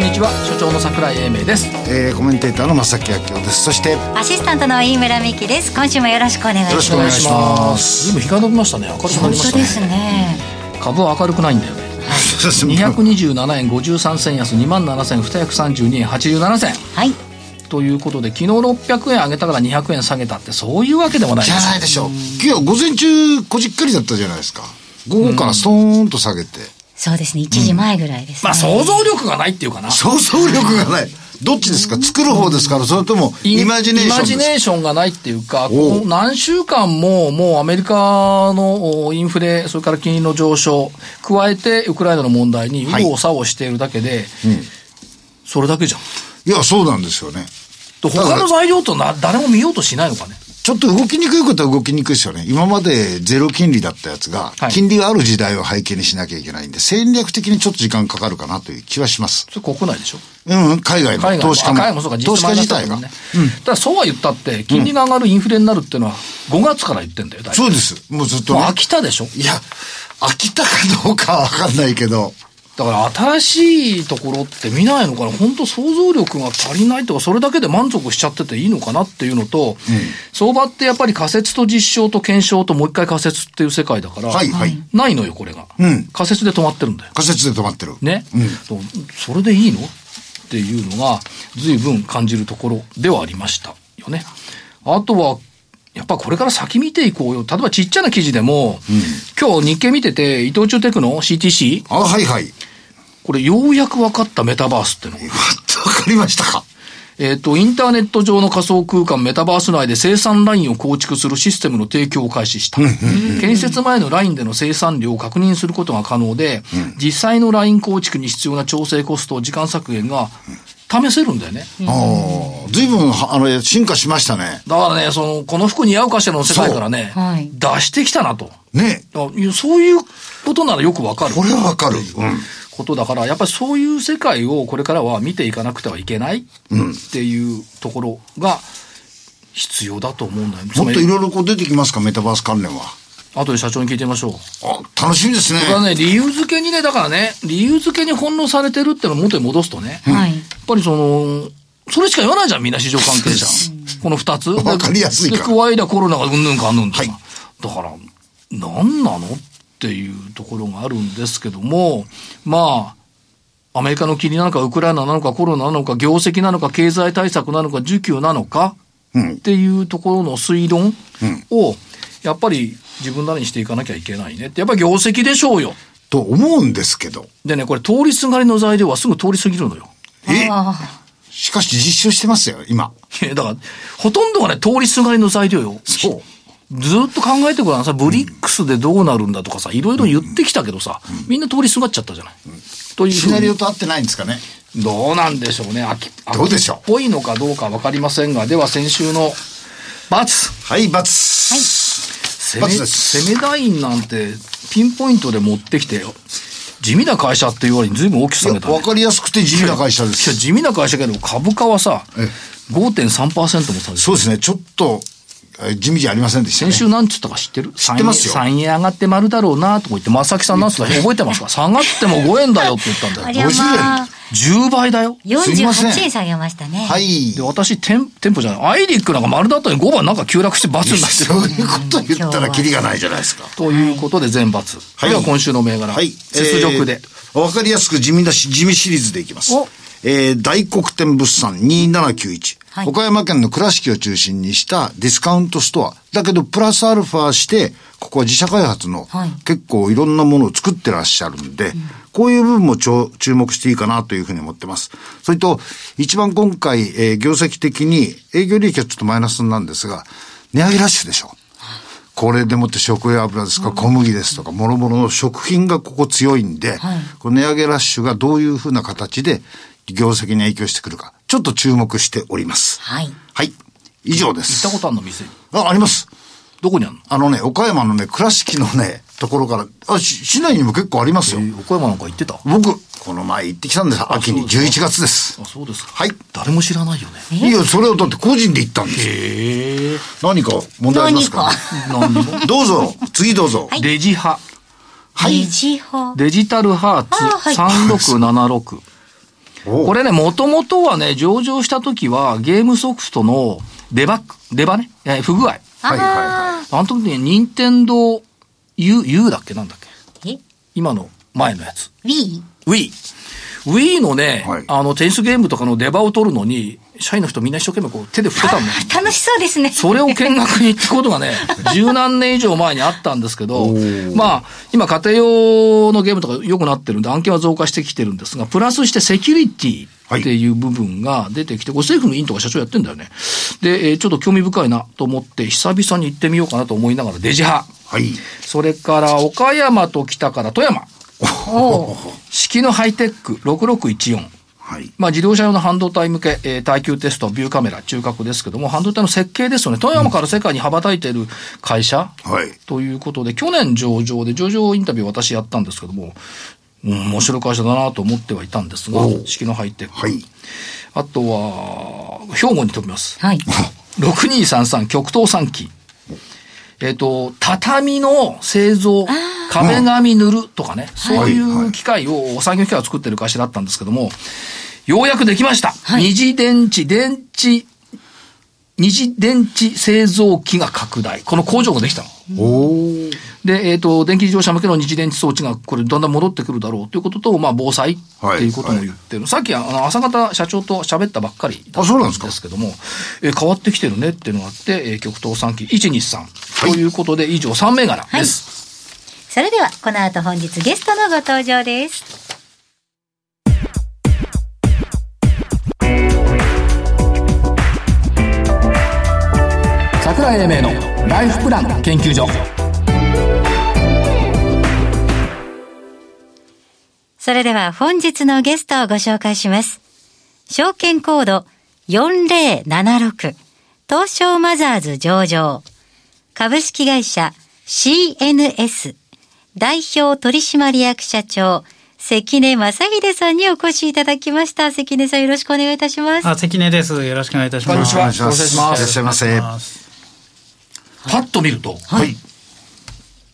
んにちは。所長の桜井英明です。えー、コメンテーターの正木明夫です。そしてアシスタントの飯村美希です。今週もよろしくお願いします。よろしくお願いします。ずいぶん日が伸びましたね明るくなりま本当したね。ですね。株は明るくないんだよね。そうですね227円53銭安2万7232円87銭。はい。ということで昨日600円上げたから200円下げたってそういうわけでもないじゃないでしょう。今日午前中こじっかりだったじゃないですか。午後からストーンと下げて、そうですね。1時前ぐらいですね、まあ想像力がないっていうかな。想像力がない。どっちですか？作る方ですか？らそれともイマジネーションイマジネーションがないっていうか、この何週間ももうアメリカのおインフレ、それから金利の上昇、加えてウクライナの問題に右往左往しているだけで、それだけじゃん。いやそうなんですよね。と他の材料とな誰も見ようとしないのかね。ちょっと動きにくいことは動きにくいですよね。今までゼロ金利だったやつが、はい金利がある時代を背景にしなきゃいけないんで、戦略的にちょっと時間かかるかなという気はします。それ国内でしょ？うん、海外の投資家も。投資家自体が。ね。ただそうは言ったって、金利が上がるインフレになるっていうのは5月から言ってんだよ、そうです。もうずっとねもう飽きたでしょ？いや、飽きたかどうかはわかんないけど。だから新しいところって見ないのかな？本当想像力が足りないとか、それだけで満足しちゃってていいのかなっていうのと、相場ってやっぱり仮説と実証と検証ともう一回仮説っていう世界だから、はいはいないのよ、これが。うん仮説で止まってるんだよ。仮説で止まってる。ね。とそれでいいの？っていうのが、随分感じるところではありましたよね。あとは、やっぱこれから先見ていこうよ。例えばちっちゃな記事でも、今日日経見てて、伊藤忠テクの CTC、あ、はいはい。これようやく分かったメタバースっての。わかりましたか？えっ、と、インターネット上の仮想空間メタバース内で生産ラインを構築するシステムの提供を開始した。建設前のラインでの生産量を確認することが可能で、実際のライン構築に必要な調整コスト、時間削減が試せるんだよね。ああ、随分、あの、進化しましたね。だからね、その、この服似合うかしらの世界からね、出してきたなと。ね。そういうことならよくわかる。これはわかる。うん。ことだから、やっぱりそういう世界をこれからは見ていかなくてはいけないっていうところが必要だと思うんだよね。もっといろいろこう出てきますか、メタバース関連は。後で社長に聞いてみましょう。あ、楽しみですねこ。れはね、理由付けにね、だからね、理由付けに翻弄されてるってのを元に戻すとね、やっはいぱりその、それしか言わないじゃん、みんな市場関係者。この二つ。わかりやすいか加えりゃコロナがうんぬんかんぬんとか。はいだから、何なの？っていうところがあるんですけども、まあ、アメリカの金利なのか、ウクライナなのか、コロナなのか、業績なのか、経済対策なのか、需給なのか、うんっていうところの推論を、やっぱり自分なりにしていかなきゃいけないねって。やっぱり業績でしょうよ。と思うんですけど。でね、これ通りすがりの材料はすぐ通り過ぎるのよ。え？あしかし実証してますよ、今。いやだから、ほとんどがね、通りすがりの材料よ。そう。ずーっと考えてごらんさ、ブリックスでどうなるんだとかさ、いろいろ言ってきたけどさ、みんな通りすがっちゃったじゃない。というふシナリオと合ってないんですかね。どうなんでしょうね。秋、どうでしょう秋っぽいのかどうかわかりませんが、では先週の、バツはい、×。攻め、罰です攻めラインなんて、ピンポイントで持ってきてよ。地味な会社っていう割に随分大きく下げたね。わかりやすくて地味な会社でいや、す。地味な会社けど、株価はさえ、5.3%も下げてるそうですね、ちょっと、え地味じゃありませんでしたね。先週なんつったか知ってる？知ってますよ3円3円上がって丸だろうなとか言って、正木さんなんつったか覚えてますか？下がっても5円だよって言ったんあ。だよ。ありゃまあ、10倍だよ。すいません48円下げましたね。はいで、。私、店店舗じゃない。アイリックなんか丸だったのに5番なんか急落して罰になってる。そういうこと言ったらキリがないじゃないですか。ということで全罰。はいでは今週の銘柄。はい。雪辱で。えーわかりやすく地味なし、地味シリーズでいきますお。えー大黒天物産2791。はい岡山県の倉敷を中心にしたディスカウントストア。だけど、プラスアルファして、ここは自社開発のはい結構いろんなものを作ってらっしゃるんで、こういう部分も注目していいかなというふうに思ってます。それと、一番今回、えー業績的に営業利益はちょっとマイナスなんですが、値上げラッシュでしょ。これでもって食用油ですか、小麦ですとか、もろもろの食品がここ強いんで、この値上げラッシュがどういうふうな形で業績に影響してくるか、ちょっと注目しております。はい。はい。以上です。行ったことあるの店？に。あ、あります。どこにあるの？あのね、岡山のね、倉敷のね、ところから、あ、し市内にも結構ありますよ。えー岡山なんか行ってた？僕、この前行ってきたんです。秋に、そうです11月ですあ、。そうですか。はい。誰も知らないよね。いや、それをだって個人で行ったんですよ。へえ。何か問題ありますか？何にも。どうぞ、次どうぞ。デジハ。はいデジハ。デジタルハーツあはい3676。おこれね、もともとはね、上場した時はゲームソフトのデバッグ、デバね、えー不具合。はいはいはあの時に、任天堂 U、U だっけ？なんだっけ？え？今の前のやつ。?Wii? Wii。Wii のね、はいあの、テニスゲームとかのデバを取るのに、社員の人みんな一生懸命こう手で振ってたんだよ。楽しそうですね。それを見学に行ったことがね、十何年以上前にあったんですけど、まあ、今家庭用のゲームとか良くなってるんで案件は増加してきてるんですが、プラスしてセキュリティっていう部分が出てきて、これ政府の委員とか社長やってんだよね。で、えーちょっと興味深いなと思って、久々に行ってみようかなと思いながらデジハ。はい。それから岡山と北から富山。式のハイテック6614。はい。まあ、自動車用の半導体向け、えー耐久テスト、ビューカメラ、中核ですけども、半導体の設計ですよね。富山から世界に羽ばたいている会社、はい。ということで、去年上場で、上場インタビューを私やったんですけども、うん、面白い会社だなと思ってはいたんですが式のハイテック。はい。あとは、兵庫に飛びます。はい。6233極東3期。えっ、と、畳の製造、壁紙塗るとかね、そういう機械を、産業機械を作ってる会社だったんですけども、ようやくできました。二次電池、電池、二次電池製造機が拡大。この工場ができたの。おー。で、えっ、と、電気自動車向けの二次電池装置がこれだんだん戻ってくるだろうということと、まあ、防災っていうことも言ってる。さっき、あの、朝方社長と喋ったばっかりだあそうなんですかですけども、えー変わってきてるねっていうのがあって、えー極東3期123、ということで、以上3銘柄です。それでは、この後本日ゲストのご登場です。桜井英明のライフプラン研究所。それでは本日のゲストをご紹介します。証券コード4076東証マザーズ上場株式会社 CNS 代表取締役社長関根正秀さんにお越しいただきました。関根さんよろしくお願いいたします。あ、関根です。よろしくお願いいたします。こんにちはお願いします。お願いしますいらっしゃいませ。パッと見ると、はい。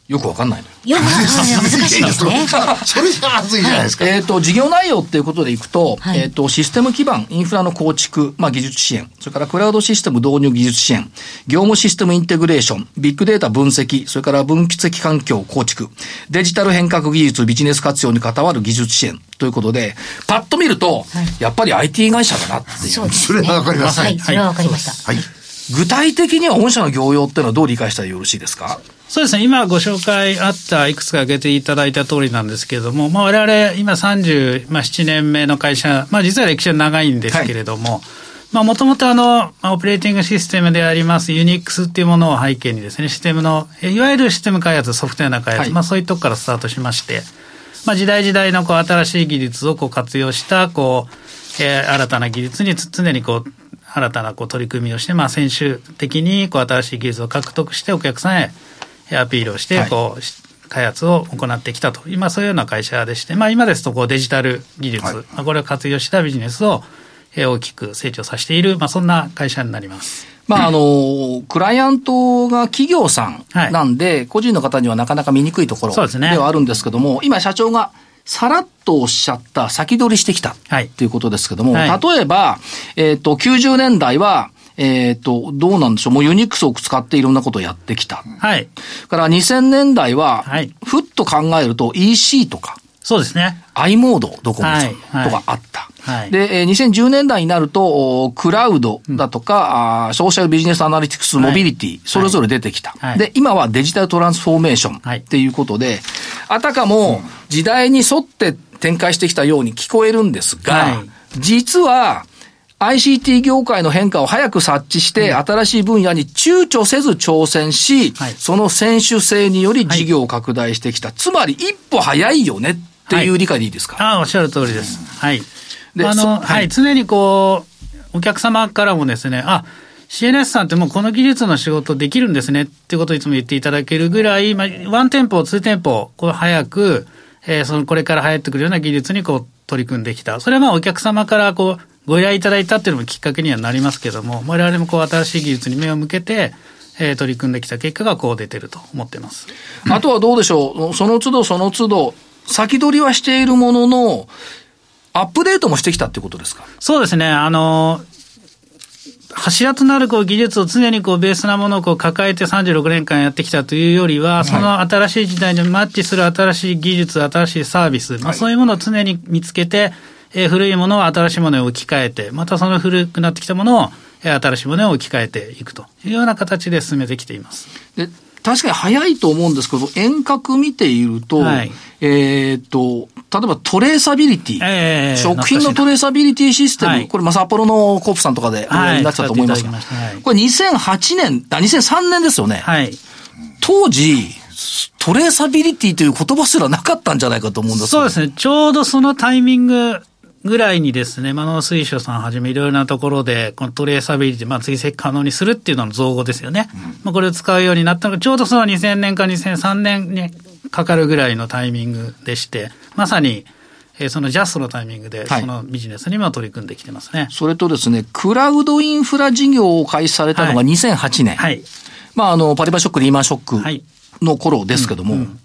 よくわかんないのよ。よく難しいですね。それじゃまずいじゃないですか。えっ、と、事業内容っていうことでいくと、はいえっ、と、システム基盤、インフラの構築、まあ、技術支援、それからクラウドシステム導入技術支援、業務システムインテグレーション、ビッグデータ分析、それから分析的環境構築、デジタル変革技術、ビジネス活用に関わる技術支援ということで、パッと見ると、やっぱり IT 会社だなっていう。そうですそれはわかりますはい、それはわかりました。はい。具体的には御社の業用っていうのはどう理解したらよろしいですか？そうですね。今ご紹介あった、いくつか挙げていただいた通りなんですけれども、まあ我々今37、まあ、7年目の会社、まあ実は歴史は長いんですけれども、まあもともとあの、まあオペレーティングシステムでありますユニックスっていうものを背景にですね、システムの、えいわゆるシステム開発、ソフトウェアの開発、はい。まあそういうとこからスタートしまして、まあ時代時代のこう新しい技術をこう活用した、こう、えー新たな技術につ常にこう、新たなこう取り組みをして、まあ、先週的にこう新しい技術を獲得してお客さんへえーアピールをしてはい。こう、し開発を行ってきたと。今そういうような会社でして、まあ、今ですとこうデジタル技術、はい。まあ、これを活用したビジネスをえー大きく成長させている、まあ、そんな会社になります。まあ、あの、クライアントが企業さんはい。なんで、個人の方にはなかなか見にくいところではあるんですけども、今社長がさらっとおっしゃった先取りしてきたはいっていうことですけども、はい例えば、えっ、と、90年代は、えっ、と、どうなんでしょう、もうユニックスを使っていろんなことをやってきた。はい。から2000年代は、はいふっと考えると EC とか、そうですね。i モード、ドコモさんはいはい。とかあった。はい。で、えー2010年代になると、おクラウドだとか、あーソーシャルビジネスアナリティクス、はい。モビリティ、それぞれ出てきた、はい。で、今はデジタルトランスフォーメーショはい。ンっていうことで、あたかも時代に沿って展開してきたように聞こえるんですが、はい。実は、ICT 業界の変化を早く察知して、新しい分野に躊躇せず挑戦し、はい。その先取性により事業を拡大してきた。つまり一歩早いよねっていう理解でいいですか、ああ、おっしゃる通りです。はい。あの、はいはい、常にこう、お客様からもですね、あ、CNS さんってもうこの技術の仕事できるんですねってことをいつも言っていただけるぐらい、まあ、ワンテンポ、ツーテンポ、こう早く、えー、そのこれから流行ってくるような技術にこう取り組んできた。それはまあお客様からこうご依頼いただいたっていうのもきっかけにはなりますけども、我々もこう新しい技術に目を向けて、えー、取り組んできた結果がこう出てると思ってます。あとはどうでしょう、その都度その都度、先取りはしているものの、アップデートもしてきたってことですか？そうですね。あの、柱となるこう技術を常にこうベースなものをこう抱えて36年間やってきたというよりは、その新しい時代にマッチする新しい技術、新しいサービス、まあ、そういうものを常に見つけて、えー、古いものを新しいものに置き換えて、またその古くなってきたものを、えー、新しいものに置き換えていくというような形で進めてきています。で確かに早いと思うんですけど、遠隔見ていると、はい、えっと、例えばトレーサビリティ、えー、食品のトレーサビリティシステム、はい、これ、まあ、札幌のコープさんとかでおやりになっちゃったと思いますが、はい、これ2008年、あ、2003年ですよね。はい、当時、トレーサビリティという言葉すらなかったんじゃないかと思うんですそうですね。ちょうどそのタイミングぐらいにですね、まあ、農水省さんはじめいろいろなところで、このトレーサビリティ、まあ、追跡可能にするっていうのの造語ですよね。うん、まあ、これを使うようになったのが、ちょうどその2000年か2003年にかかるぐらいのタイミングでして、まさに、えー、そのジャストのタイミングで、そのビジネスにも取り組んできてますね、はい、それとですね、クラウドインフラ事業を開始されたのが2008年。はい。まあ、あの、パリバショック、リーマンショックの頃ですけども、うんうん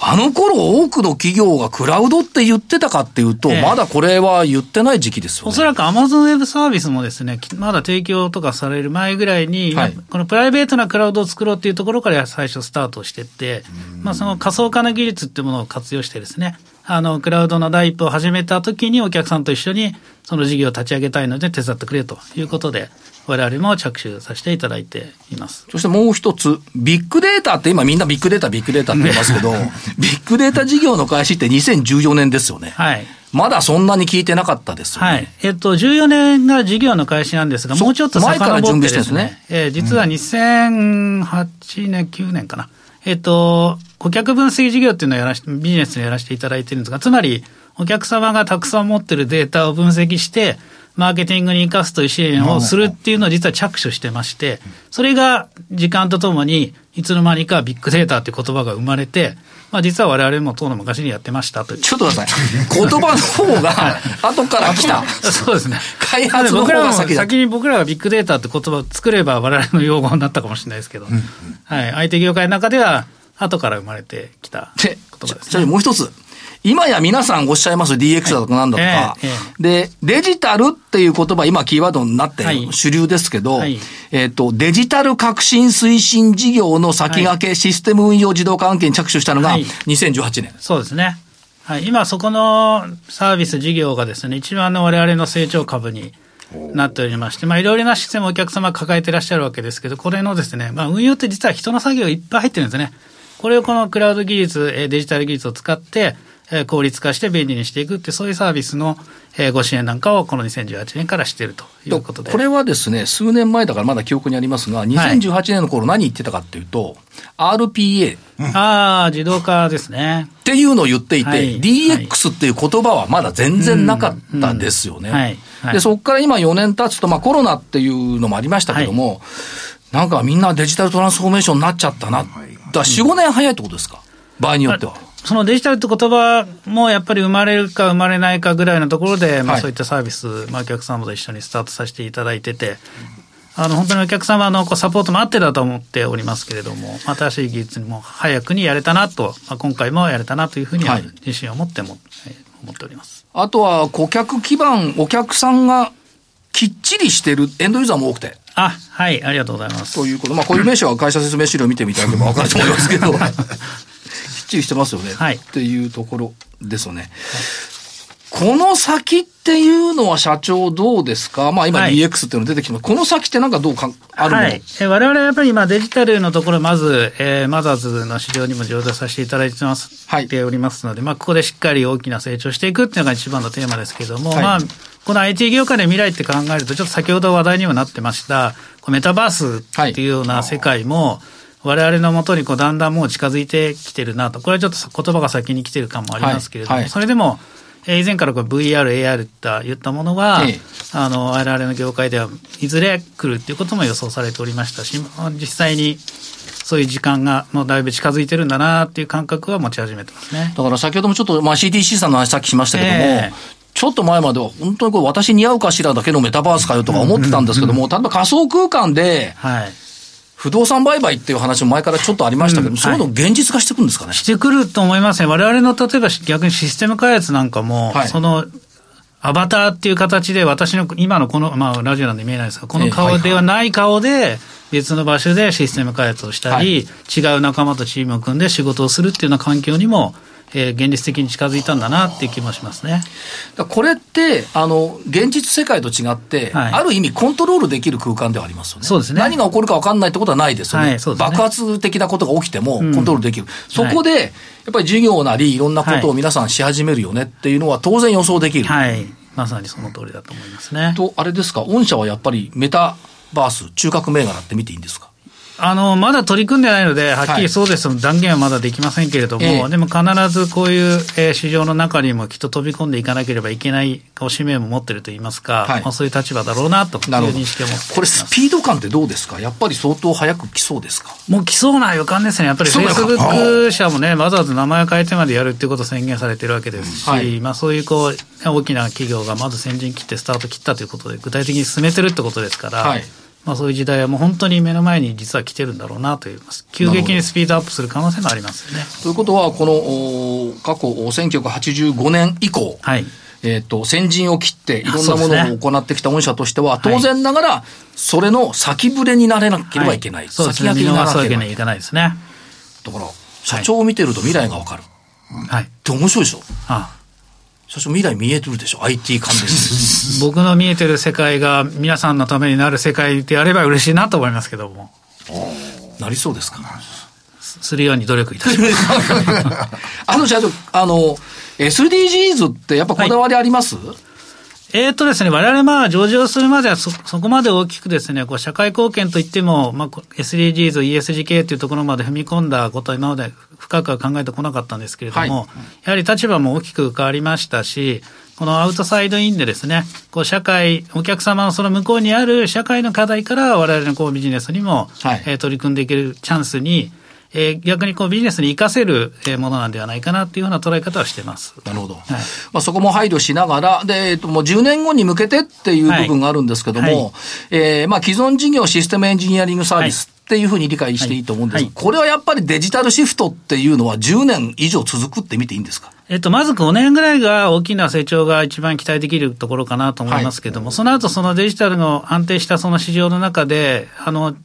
あの頃多くの企業がクラウドって言ってたかっていうと、ええ、まだこれは言ってない時期ですよね。おそらくアマゾンウェブサービスもですね、まだ提供とかされる前ぐらいに、はい、このプライベートなクラウドを作ろうっていうところから最初スタートしてって、まあその仮想化の技術っていうものを活用してですね、あの、クラウドの第一歩を始めた時にお客さんと一緒にその事業を立ち上げたいので手伝ってくれということで、我々も着手させていただいています。そしてもう一つ、ビッグデータって今みんなビッグデータ、ビッグデータって言いますけど、ビッグデータ事業の開始って2014年ですよね。はい。まだそんなに聞いてなかったですよね。はい。えっと、14年が事業の開始なんですが、もうちょっと遡ってですね。前から準備してですね。えー、実は2008年、9年かな。えっと、顧客分析事業っていうのをやらしビジネスにやらせていただいてるんですが、つまり、お客様がたくさん持ってるデータを分析して、マーケティングに生かすという支援をするっていうのを実は着手してまして、それが時間とともに、いつの間にかビッグデータっていう言葉が生まれて、まあ実は我々も当の昔にやってましたとちょっと待って言葉の方が後から来た。そうですね。開発の方が先先に僕らがビッグデータって言葉を作れば我々の用語になったかもしれないですけど、はい。相手業界の中では後から生まれてきた言葉です、ね。じゃもう一つ。今や皆さんおっしゃいます DX だとかなんだとか、で、デジタルっていう言葉、今キーワードになって主流ですけど、えっと、デジタル革新推進事業の先駆けシステム運用自動化案件に着手したのが2018年。そうですね。はい。今そこのサービス事業がですね、一番の我々の成長株になっておりまして、まあいろいろなシステムをお客様抱えていらっしゃるわけですけど、これのですね、まあ運用って実は人の作業がいっぱい入ってるんですね。これをこのクラウド技術、デジタル技術を使って、効率化して便利にしていくって、そういうサービスのご支援なんかをこの2018年からしているということで。これはですね、数年前だからまだ記憶にありますが、2018年の頃何言ってたかっていうと、はい、RPA。ああ、自動化ですね。っていうのを言っていて、はい、DX っていう言葉はまだ全然なかったですよね。で、そこから今4年経つと、まあコロナっていうのもありましたけども、はい、なんかみんなデジタルトランスフォーメーションになっちゃったな。だから4、5年早いってことですか？場合によっては。そのデジタルって言葉もやっぱり生まれるか生まれないかぐらいのところで、まあ、そういったサービス、まあ、お客様と一緒にスタートさせていただいてて、あの本当にお客様のこうサポートもあってだと思っておりますけれども、新しい技術にも早くにやれたなと、まあ、今回もやれたなというふうには自信を持っても、はい、思っておりますあとは顧客基盤、お客さんがきっちりしてるエンドユーザーも多くて。あ、はい、ありがとうございます。ということ。まあ、こういう名詞は会社説明資料を見てみただければ分かると思いますけど。ちりしてますよね、はい、っていうところですよね。はいこの先っていうのは社長どうですか？まあ今 DX っていうの出てきてます、はい、この先ってなんかどうかあるの、はい、え我々はやっぱり今デジタルのところまず、えー、マザーズの市場にも上場させていただいてます、はい、ておりますので、まあここでしっかり大きな成長していくっていうのが一番のテーマですけれども、はい、まあこの IT 業界で未来って考えるとちょっと先ほど話題にもなってましたメタバースっていうような世界も、はい我々のもとにこうだんだんもう近づいてきてるなと、これはちょっと言葉が先に来てる感もありますけれども、はいはい、それでも、以前からこ VR、AR といったものが、ええ、あの、我々の業界ではいずれ来るっていうことも予想されておりましたし、実際にそういう時間がもうだいぶ近づいてるんだなっていう感覚は持ち始めてますね。だから先ほどもちょっと、まあ、CTC さんの話さっきしましたけども、えーちょっと前までは本当にこれ私似合うかしらだけのメタバースかよとか思ってたんですけども、例えば仮想空間で、不動産売買っていう話も前からちょっとありましたけど、うん、そういうの現実化してくるんですかね？してくると思いますね。我々の例えば逆にシステム開発なんかも、はい、その、アバターっていう形で私の今のこの、まあラジオなんで見えないですが、この顔ではない顔で、別の場所でシステム開発をしたり、はい、違う仲間とチームを組んで仕事をするっていうような環境にも、えー、現実的に近づいたんだなっていう気もしますね。これって、あの、現実世界と違って、はい、ある意味コントロールできる空間ではありますよね。そうですね。何が起こるか分かんないってことはないですよね。はい、ね爆発的なことが起きてもコントロールできる。うん、そこで、やっぱり事業なり、いろんなことを皆さんし始めるよねっていうのは当然予想できる。はい。まさにその通りだと思いますね。と、あれですか、御社はやっぱりメタバース、中核銘柄って見ていいんですか？あの、まだ取り組んでないので、はっきりそうです。と断言はまだできませんけれども、はいでも必ずこういう、えー、市場の中にもきっと飛び込んでいかなければいけない使命も持ってるといいますか、はい、まあ、そういう立場だろうなという認識を持ってこれ、スピード感ってどうですか？やっぱり相当早く来そうですか？もう来そうな予感ですね。やっぱりフェイスブック社もね、わざわざ名前を変えてまでやるっていうことを宣言されてるわけですし、はい、まあそういうこう、大きな企業がまず先陣切ってスタート切ったということで、具体的に進めてるってことですから、はいまあ、そういう時代はもう本当に目の前に実は来てるんだろうなという急激にスピードアップする可能性もありますよね。ということは、この過去1985年以降、はいえーと、先陣を切っていろんなものを行ってきた御社としては、当然ながら、それの先触れになれなければいけない、はい、先駆けにならなければいけないですね。だから、社長を見てると未来がわかる。はい。って面白いでしょ？ああ社長未来見えてるでしょ？IT 関連。僕の見えてる世界が皆さんのためになる世界であれば嬉しいなと思いますけども。なりそうですか？するように努力いたします。あの社長あの SDGs ってやっぱこだわりあります、はいえー、っとですね、我々まあ上場するまではそ、そこまで大きくですね、こう社会貢献といっても、まあ、SDGs、ESGK というところまで踏み込んだことは今まで深くは考えてこなかったんですけれども、はい、やはり立場も大きく変わりましたし、このアウトサイドインでですね、こう社会、お客様のその向こうにある社会の課題から我々のこうビジネスにも、はい、えー、取り組んでいけるチャンスに、えー、逆にこうビジネスに生かせるものなんではないかなというような捉え方はしてます。なるほど。はい、まあ、そこも配慮しながら、で、えっと、もう10年後に向けてっていう部分があるんですけども、はい。はい、えー、まあ、既存事業システムエンジニアリングサービス、っていうふうに理解していいと思うんですが、はい、これはやっぱりデジタルシフトっていうのは10年以上続くって見ていいんですか？えっと、まず5年ぐらいが大きな成長が一番期待できるところかなと思いますけれども、はい、その後そのデジタルの安定したその市場の中で、あの、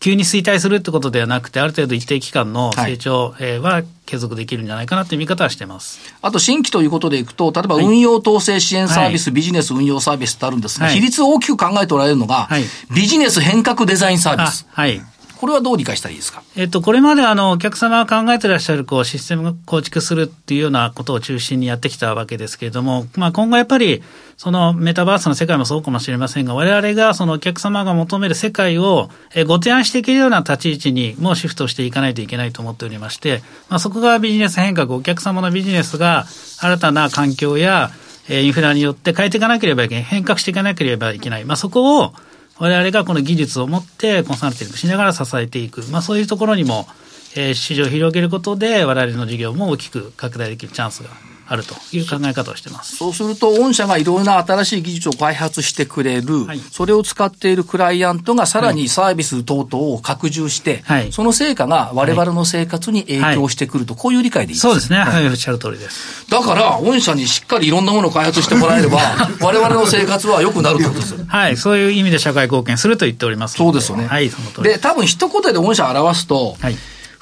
急に衰退するってことではなくて、ある程度一定期間の成長は継続できるんじゃないかなという見方はしてます。あと新規ということでいくと、例えば運用統制支援サービス、はい、ビジネス運用サービスってあるんですが、はい、比率を大きく考えておられるのが、はい、ビジネス変革デザインサービス。はい。これはどう理解したらいいですか、えっと、これまであのお客様が考えてらっしゃるこうシステム構築するっていうようなことを中心にやってきたわけですけれども、まあ、今後やっぱりそのメタバースの世界もそうかもしれませんが、我々がそのお客様が求める世界をご提案していけるような立ち位置にもうシフトしていかないといけないと思っておりまして、まあ、そこがビジネス変革、お客様のビジネスが新たな環境やインフラによって変えていかなければいけない、変革していかなければいけない、まあ、そこを我々がこの技術を持ってコンサルティングしながら支えていく、まあ、そういうところにも、えー、市場を広げることで、我々の事業も大きく拡大できるチャンスがあるという考え方をしてます。そうすると、御社がいろいろな新しい技術を開発してくれる、はい、それを使っているクライアントがさらにサービス等々を拡充して、はい、その成果が我々の生活に影響してくると、こういう理解でいいですか、そうですね、はい、おっしゃる通りです。だから、御社にしっかりいろんなものを開発してもらえれば、我々の生活は良くなるということです。よ。はい、そういう意味で社会貢献すると言っておりますそうですよね。はい、その通りで。で、多分一言で御社を表すと、はい、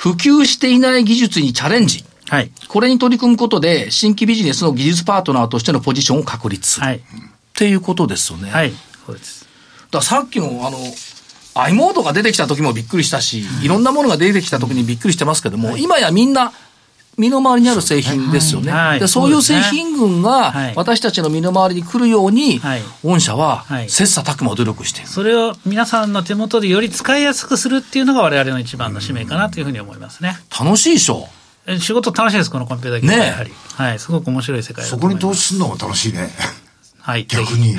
普及していない技術にチャレンジ。はい。これに取り組むことで、新規ビジネスの技術パートナーとしてのポジションを確立。はい。っていうことですよね。はい。そうです。ださっきの、あの、i モードが出てきた時もびっくりしたし、いろんなものが出てきた時にびっくりしてますけども、はい、今やみんな、身の回りにある製品ですよね。はいはい、でそういう製品群が私たちの身の回りに来るように、はい、御社は切磋琢磨努力している、それを皆さんの手元でより使いやすくするっていうのが我々の一番の使命かなというふうに思いますね。楽しいでしょ仕事楽しいです、このコンピューター業界、ねやはり。はい、すごく面白い世界だと思います。そこに投資するのも楽しいね。はい、逆に。い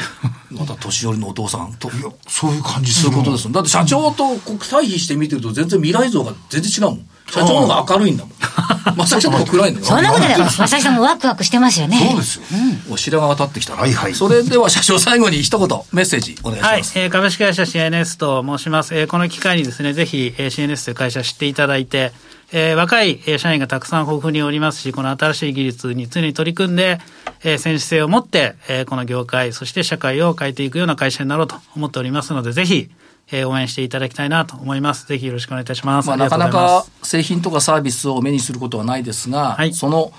また年寄りのお父さんと。や、そういう感じするそういうことですよ。だって社長と国対比して見てると全然未来像が全然違うもん。社長の方が明るいんだもん。まさきさんの方が暗いんだよ。そんなことで、正木さんもワクワクしてますよね。そうですよ。お白髪が立ってきたなはいはいそれでは社長最後に一言メッセージお願いしはい、ます。えー株式会社 CNS と申します。えーこの機会にですね、ぜひ、えー CNS という会社知っていただいて、えー若いえー社員がたくさん豊富におりますし、この新しい技術に常に取り組んで、えー、先進性を持って、えーこの業界、そして社会を変えていくような会社になろうと思っておりますので、ぜひ、えー応援していただきたいなと思います。ぜひよろしくお願いいたします。まあ、りがとなかなうございますか製品とかサービスを目にすることはないですが、はいその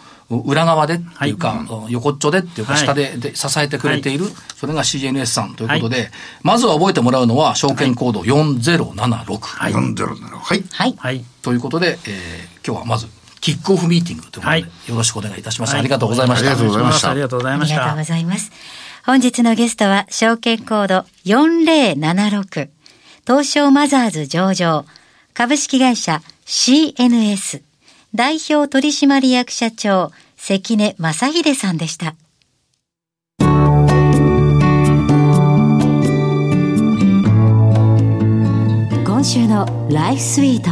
裏側でっていうか、はい横っちょでっていうか、はい下でで支えてくれている、それが CNS さんということで、まずは覚えてもらうのは、証券コード4076。はいなんだろうな。はい。はい。はい。ということで、えー今日はまず、キックオフミーティングということで、はいよろしくお願いいたします。はいありがとうございました。ありがとうございましたありがとうございましたありがとうご。ざいます。本日のゲストは、証券コード4076、東証マザーズ上場、株式会社 CNS、代表取締役社長、関根正秀さんでした。今週のライフスイート。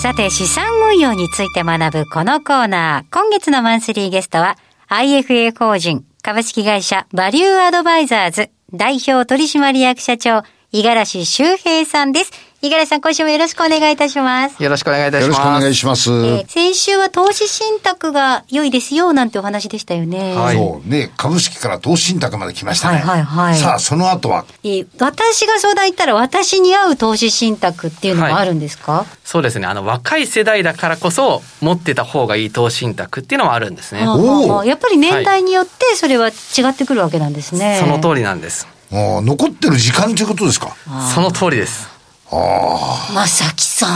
さて、資産運用について学ぶこのコーナー。今月のマンスリーゲストは、IFA 法人株式会社バリューアドバイザーズ代表取締役社長、五十嵐修平さんです。五十嵐さん、今週もよろしくお願いいたします。よろしくお願いいたします。よろしくお願いします。えー先週は投資信託が良いですよ、なんてお話でしたよね。はいそうね、株式から投資信託まで来ましたね。はいはいはいさあ、その後は、えー私が相談行ったら私に合う投資信託っていうのがあるんですか、そうですね。あの、若い世代だからこそ、持ってた方がいい投資信託っていうのはあるんですね。はあおーはあやっぱり年代によってそれは違ってくるわけなんですね。その通りなんです。もう残ってる時間ということですか？その通りです。まさきさ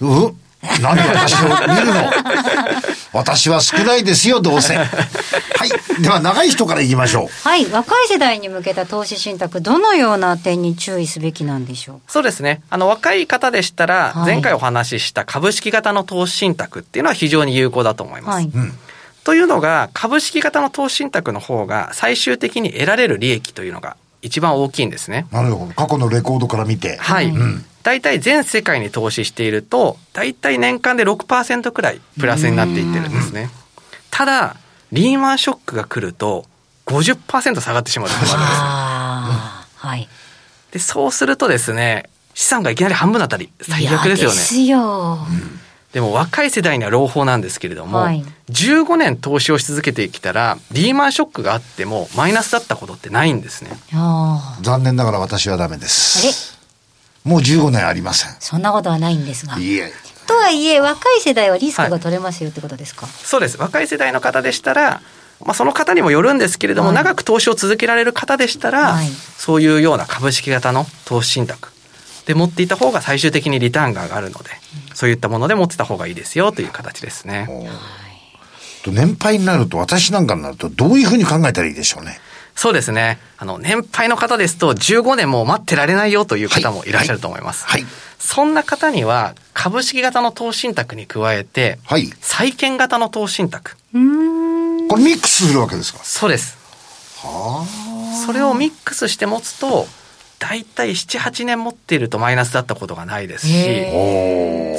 ん。う？ん何私を見るの？私は少ないですよ、どうせ。はい。では、長い人からいきましょう。はい。若い世代に向けた投資信託、どのような点に注意すべきなんでしょそうですね。あの、若い方でしたら、はい前回お話しした株式型の投資信託っていうのは非常に有効だと思いうます。はい。というのが、株式型の投資信託の方が、最終的に得られる利益というのが一番大きいんですね。なるほど。過去のレコードから見て。はい。大体全世界に投資していると、大体年間で6%くらいプラスになっていってるんですね。ただ、リーマンショックが来ると、50%下がってしまうこともあるんです。はい。で、そうするとですね、資産がいきなり半分だったり、最悪ですよね。嫌ですよ。でも若い世代には朗報なんですけれども、はい15年投資をし続けてきたら、リーマンショックがあっても、マイナスだったことってないんですね。ああ。残念ながら私はダメです。もう15年ありません。そんなことはないんですが。いいえ。とはいえ、若い世代はリスクが取れますよってことですか、そうです。若い世代の方でしたら、まあ、その方にもよるんですけれども、はい長く投資を続けられる方でしたら、はいそういうような株式型の投資信託で持っていた方が最終的にリターンが上がるので、そういったもので持ってた方がいいですよという形ですね。と年配になると、私なんかになると、どういうふうに考えたらいいでしょうね？そうですね。あの、年配の方ですと15年も待ってられないよという方もいらっしゃると思います。はい。そんな方には、株式型の投資信託に加えて、はい。債券型の投資信託。これミックスするわけですか？そうです。それをミックスして持つと、大体7、8年持っているとマイナスだったことがないですし、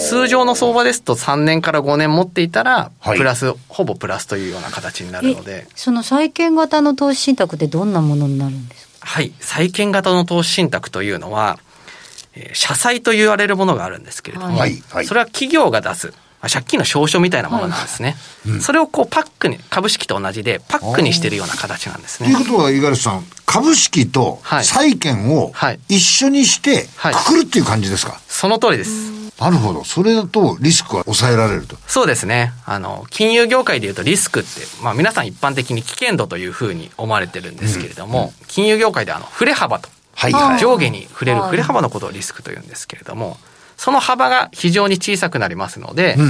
通常の相場ですと3年から5年持っていたら、はい。プラス、ほぼプラスというような形になるので、その債券型の投資信託ってどんなものになるんですか？はい、債券型の投資信託というのは、えー社債と言われるものがあるんですけれども、はい。はい。それは企業が出す、まあ借金の証書みたいなものなんですね。それをこうパックに、株式と同じでパックにしてるような形なんですねという。ことは、五十嵐さん、株式とはい債券をはい一緒にしてはいくくるっていう感じですか、その通りです。なるほど。それだとリスクは抑えられると。そうですね。あの、金融業界でいうとリスクって、まあ皆さん一般的に危険度というふうに思われてるんですけれども、金融業界であの、振れ幅と、はいはい。上下に触れるはい振れ幅のことをリスクというんですけれども、その幅が非常に小さくなりますので、うん。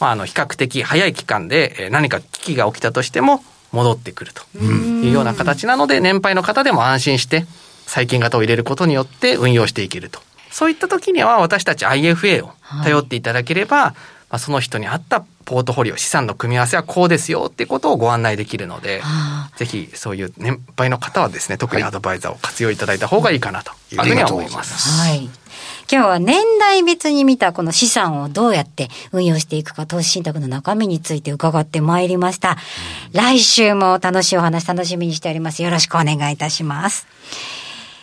まああの、比較的早い期間でえー何か危機が起きたとしても戻ってくるというような形なので、年配の方でも安心して、債券型を入れることによって運用していけると。そういった時には私たち IFA を頼っていただければ、はい、まあ、その人に合ったポートフォリオ、資産の組み合わせはこうですよってことをご案内できるので、はあ、ぜひそういう年配の方はですね、特にアドバイザーを活用いただいた方がいいかなというふうには思います。はい。今日は年代別に見たこの資産をどうやって運用していくか、投資信託の中身について伺ってまいりました。来週も楽しいお話楽しみにしております。よろしくお願いいたします。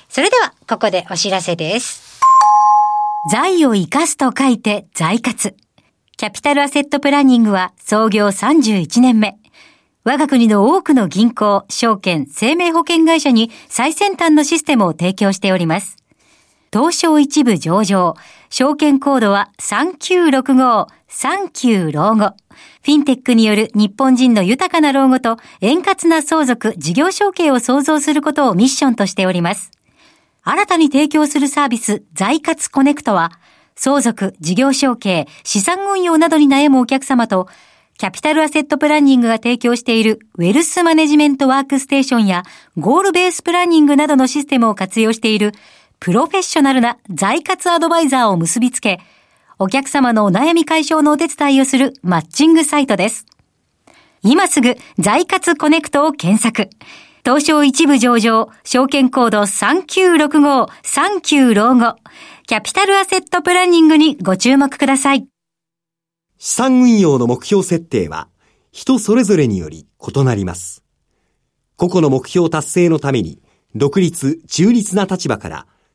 それでは、ここでお知らせです。財を生かすと書いて財活。キャピタルアセットプランニングは創業31年目。我が国の多くの銀行、証券、生命保険会社に最先端のシステムを提供しております。東証一部上場、証券コードは3965、39老後。フィンテックによる日本人の豊かな老後と円滑な相続、事業承継を創造することをミッションとしております。新たに提供するサービス、財活コネクトは、相続、事業承継、資産運用などに悩むお客様と、キャピタルアセットプランニングが提供しているウェルスマネジメントワークステーションやゴールベースプランニングなどのシステムを活用しているプロフェッショナルな財活アドバイザーを結びつけ、お客様のお悩み解消のお手伝いをするマッチングサイトです。今すぐ財活コネクトを検索。東証一部上場、証券コード3965、39老後、キャピタルアセットプランニングにご注目ください。資産運用の目標設定は、人それぞれにより異なります。個々の目標達成のために、独立、中立な立場から、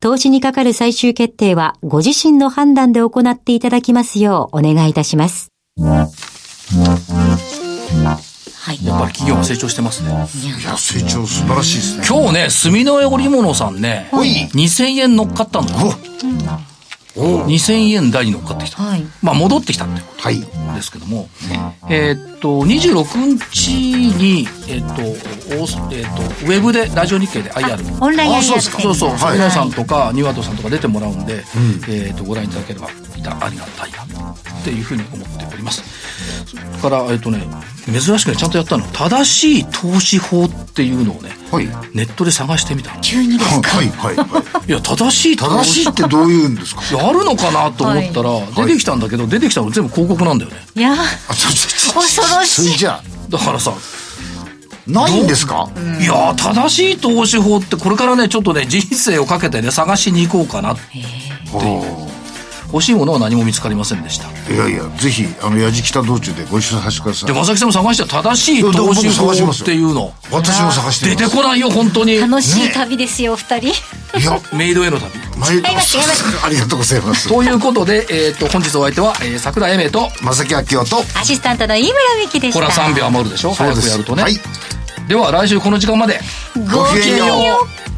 投資にかかる最終決定は、ご自身の判断で行っていただきますようお願いいたします。はい、やっぱり企業は成長してますね。いや、成長素晴らしいですね。今日ね、住の江織物さんね、2000円乗っかったのよ。2000円台に乗っかってきた。はい、まあ戻ってきたってことですけども、はい、えー、っと、26日に、えー、っと、えー、っと、ウェブで、ラジオ日経で IR。オンライン IR そうそうそう、はい、皆さんとか、ニワトさんとか出てもらうんで、うん、えー、っと、ご覧いただければ、ありがたいな、っていうふうに思っております。それから、えっとね、珍しくね、ちゃんとやったの。正しい投資法っていうのをね、はい、ネットで探してみた急にですか？はいはいはい。いや、正しい正しいってどういうんですか？あるのかなと思ったら、出てきたんだけど、出てきたの全部広告なんだよね。いや。恐ろしい。じゃだからさ、ないんですか？いや正しい投資法ってこれからねちょっとね人生をかけてね探しに行こうかなっていう。欲しいものは何も見つかりませんでしたいやいやぜひあの矢敷北道中でご一緒させてください。で正木さんも探して正しい投資法っていうの。私も探して出てこないよ本当に。楽しい旅ですよ、二、人。いやメイドへの旅。メイドありがとうございます。ということで、えー、と本日お相手は、えー、桜井英明と正木明夫とアシスタントの井村美樹でした。ほら3秒余るでしょ？早くやるとね、はい、では来週この時間まで。ごきげんよう